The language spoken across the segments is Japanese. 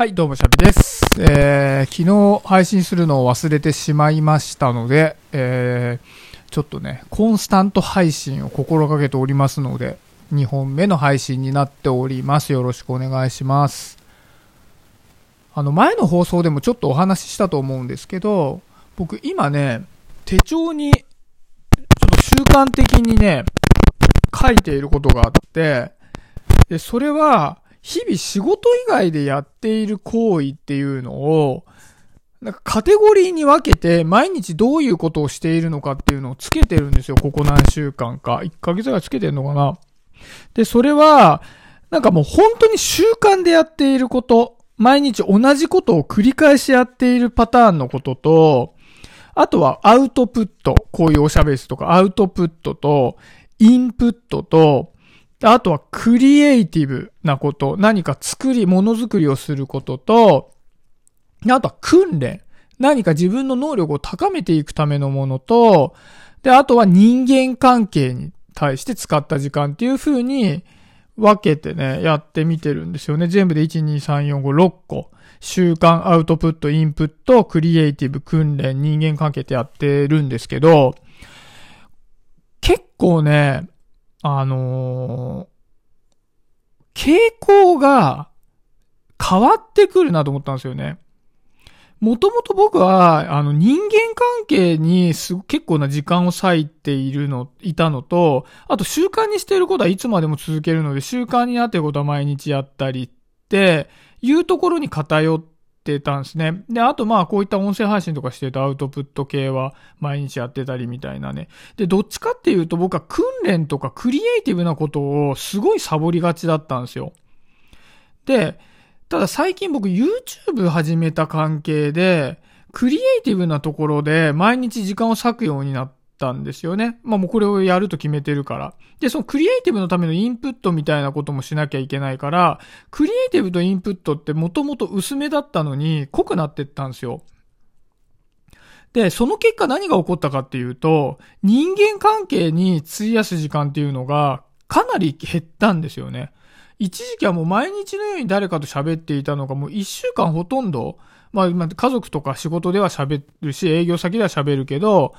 はい、どうも、シャビです。えー、昨日配信するのを忘れてしまいましたので、えー、ちょっとね、コンスタント配信を心がけておりますので、2本目の配信になっております。よろしくお願いします。あの、前の放送でもちょっとお話ししたと思うんですけど、僕今ね、手帳に、ちょっと習慣的にね、書いていることがあって、で、それは、日々仕事以外でやっている行為っていうのを、なんかカテゴリーに分けて毎日どういうことをしているのかっていうのをつけてるんですよ。ここ何週間か。1ヶ月ぐらいつけてるのかな。で、それは、なんかもう本当に習慣でやっていること、毎日同じことを繰り返しやっているパターンのことと、あとはアウトプット。こういうおしゃべりとかアウトプットと、インプットと、あとはクリエイティブなこと、何か作り、ものづくりをすることと、あとは訓練。何か自分の能力を高めていくためのものと、で、あとは人間関係に対して使った時間っていう風に分けてね、やってみてるんですよね。全部で1、2、3、4、5、6個。習慣、アウトプット、インプット、クリエイティブ、訓練、人間関係ってやってるんですけど、結構ね、あのー傾向が変わってくるなと思ったんですよね。もともと僕は、あの、人間関係にす結構な時間を割いているの、いたのと、あと習慣にしていることはいつまでも続けるので、習慣になっていることは毎日やったりって、いうところに偏ってたんですね。で、あとまあこういった音声配信とかしてるとアウトプット系は毎日やってたりみたいなね。で、どっちかっていうと僕は訓練とかクリエイティブなことをすごいサボりがちだったんですよ。で、ただ最近僕 YouTube 始めた関係で、クリエイティブなところで毎日時間を割くようになったんですよね。まあもうこれをやると決めてるから。で、そのクリエイティブのためのインプットみたいなこともしなきゃいけないから、クリエイティブとインプットってもともと薄めだったのに濃くなってったんですよ。で、その結果何が起こったかっていうと、人間関係に費やす時間っていうのがかなり減ったんですよね。一時期はもう毎日のように誰かと喋っていたのがもう一週間ほとんど、まあ、家族とか仕事では喋るし、営業先では喋るけど、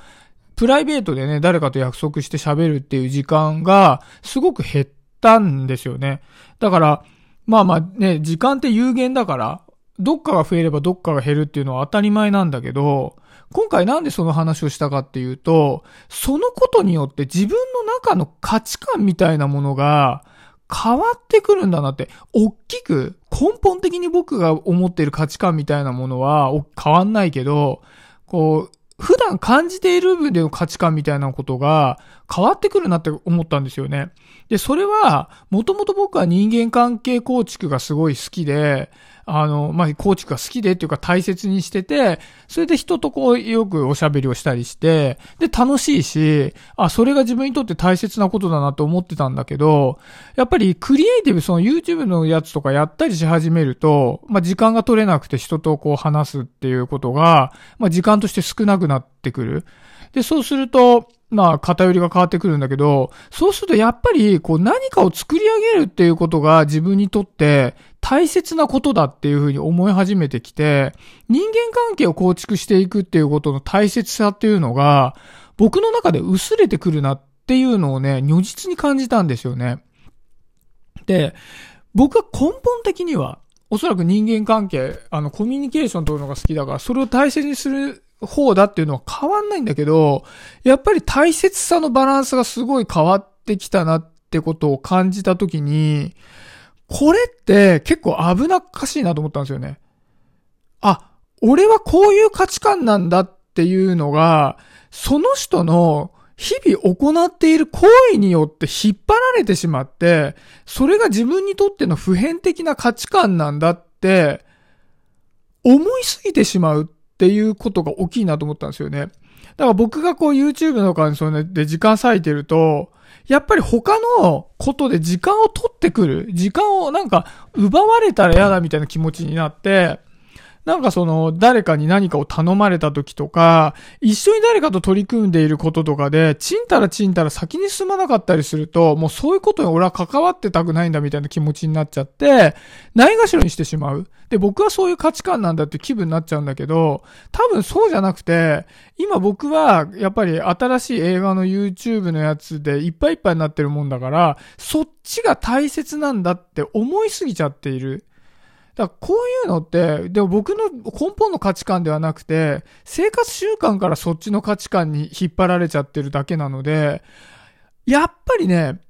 プライベートでね、誰かと約束して喋るっていう時間がすごく減ったんですよね。だから、まあまあね、時間って有限だから、どっかが増えればどっかが減るっていうのは当たり前なんだけど、今回なんでその話をしたかっていうと、そのことによって自分の中の価値観みたいなものが変わってくるんだなって、大きく根本的に僕が思っている価値観みたいなものは変わんないけど、こう、普段感じている部分での価値観みたいなことが変わってくるなって思ったんですよね。で、それは、もともと僕は人間関係構築がすごい好きで、あの、まあ、構築が好きでっていうか大切にしてて、それで人とこうよくおしゃべりをしたりして、で、楽しいし、あ、それが自分にとって大切なことだなと思ってたんだけど、やっぱりクリエイティブ、その YouTube のやつとかやったりし始めると、まあ、時間が取れなくて人とこう話すっていうことが、まあ、時間として少なくなってくる。で、そうすると、まあ、偏りが変わってくるんだけど、そうするとやっぱり、こう何かを作り上げるっていうことが自分にとって大切なことだっていうふうに思い始めてきて、人間関係を構築していくっていうことの大切さっていうのが、僕の中で薄れてくるなっていうのをね、如実に感じたんですよね。で、僕は根本的には、おそらく人間関係、あの、コミュニケーション取るのが好きだから、それを大切にする方だっていうのは変わんないんだけど、やっぱり大切さのバランスがすごい変わってきたなってことを感じたときに、これって結構危なっかしいなと思ったんですよね。あ、俺はこういう価値観なんだっていうのが、その人の日々行っている行為によって引っ張られてしまって、それが自分にとっての普遍的な価値観なんだって、思いすぎてしまうっていうことが大きいなと思ったんですよね。だから僕がこう YouTube の感想で時間割いてると、やっぱり他のことで時間を取ってくる。時間をなんか奪われたら嫌だみたいな気持ちになって、なんかその、誰かに何かを頼まれた時とか、一緒に誰かと取り組んでいることとかで、ちんたらちんたら先に進まなかったりすると、もうそういうことに俺は関わってたくないんだみたいな気持ちになっちゃって、ないがしろにしてしまう。で、僕はそういう価値観なんだって気分になっちゃうんだけど、多分そうじゃなくて、今僕はやっぱり新しい映画の YouTube のやつでいっぱいいっぱいになってるもんだから、そっちが大切なんだって思いすぎちゃっている。だこういうのって、でも僕の根本の価値観ではなくて、生活習慣からそっちの価値観に引っ張られちゃってるだけなので、やっぱりね、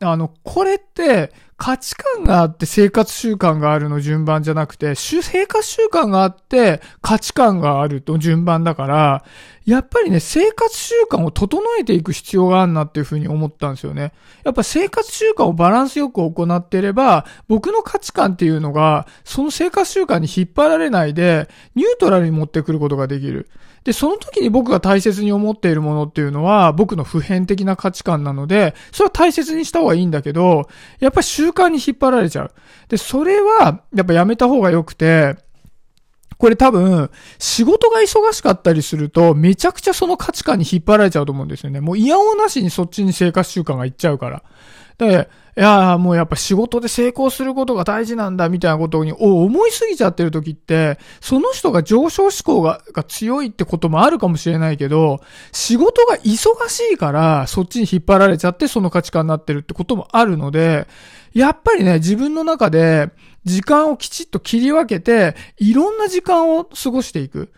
あの、これって、価値観があって生活習慣があるの順番じゃなくて、生活習慣があって価値観があると順番だから、やっぱりね、生活習慣を整えていく必要があるなっていうふうに思ったんですよね。やっぱ生活習慣をバランスよく行っていれば、僕の価値観っていうのが、その生活習慣に引っ張られないで、ニュートラルに持ってくることができる。で、その時に僕が大切に思っているものっていうのは、僕の普遍的な価値観なので、それは大切にした方がいいんだけど、やっぱり習慣に引っ張られちゃう。で、それは、やっぱやめた方が良くて、これ多分、仕事が忙しかったりすると、めちゃくちゃその価値観に引っ張られちゃうと思うんですよね。もう嫌おなしにそっちに生活習慣がいっちゃうから。で、いやもうやっぱ仕事で成功することが大事なんだみたいなことに思いすぎちゃってる時って、その人が上昇志向がが強いってこともあるかもしれないけど、仕事が忙しいからそっちに引っ張られちゃってその価値観になってるってこともあるので、やっぱりね、自分の中で時間をきちっと切り分けて、いろんな時間を過ごしていく。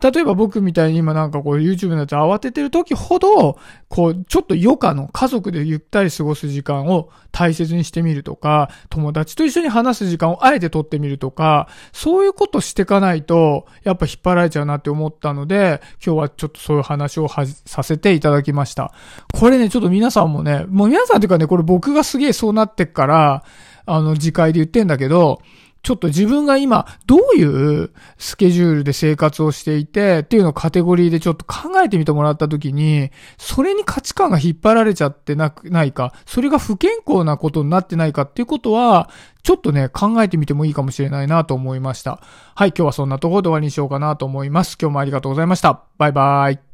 例えば僕みたいに今なんかこう YouTube のやつ慌ててる時ほど、こうちょっと余暇の家族でゆったり過ごす時間を大切にしてみるとか、友達と一緒に話す時間をあえて取ってみるとか、そういうことしてかないと、やっぱ引っ張られちゃうなって思ったので、今日はちょっとそういう話をさせていただきました。これね、ちょっと皆さんもね、もう皆さんっていうかね、これ僕がすげえそうなってっから、あの、次回で言ってんだけど、ちょっと自分が今、どういうスケジュールで生活をしていて、っていうのをカテゴリーでちょっと考えてみてもらったときに、それに価値観が引っ張られちゃってなく、ないか、それが不健康なことになってないかっていうことは、ちょっとね、考えてみてもいいかもしれないなと思いました。はい、今日はそんなところで終わりにしようかなと思います。今日もありがとうございました。バイバイ。